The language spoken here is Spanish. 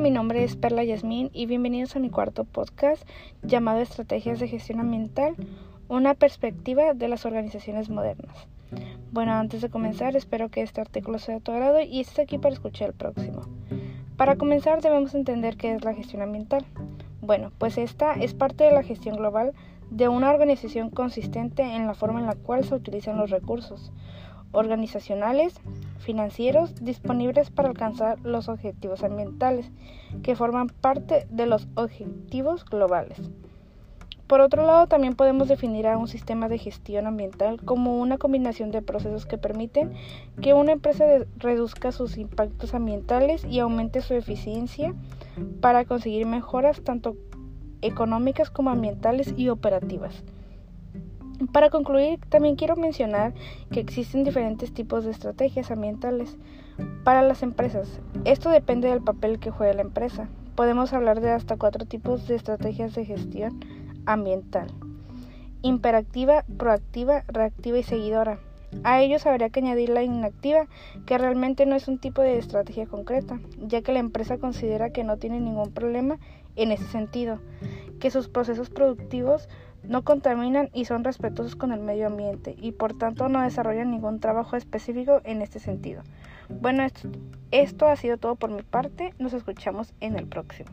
Mi nombre es Perla Yasmín y bienvenidos a mi cuarto podcast llamado Estrategias de Gestión Ambiental, una perspectiva de las organizaciones modernas. Bueno, antes de comenzar, espero que este artículo sea de tu agrado y estés aquí para escuchar el próximo. Para comenzar, debemos entender qué es la gestión ambiental. Bueno, pues esta es parte de la gestión global de una organización consistente en la forma en la cual se utilizan los recursos organizacionales, financieros disponibles para alcanzar los objetivos ambientales que forman parte de los objetivos globales. Por otro lado, también podemos definir a un sistema de gestión ambiental como una combinación de procesos que permiten que una empresa reduzca sus impactos ambientales y aumente su eficiencia para conseguir mejoras tanto económicas como ambientales y operativas. Para concluir, también quiero mencionar que existen diferentes tipos de estrategias ambientales para las empresas. Esto depende del papel que juegue la empresa. Podemos hablar de hasta cuatro tipos de estrategias de gestión ambiental. Imperativa, proactiva, reactiva y seguidora. A ellos habría que añadir la inactiva, que realmente no es un tipo de estrategia concreta, ya que la empresa considera que no tiene ningún problema en ese sentido, que sus procesos productivos no contaminan y son respetuosos con el medio ambiente y por tanto no desarrollan ningún trabajo específico en este sentido. Bueno, esto, esto ha sido todo por mi parte, nos escuchamos en el próximo.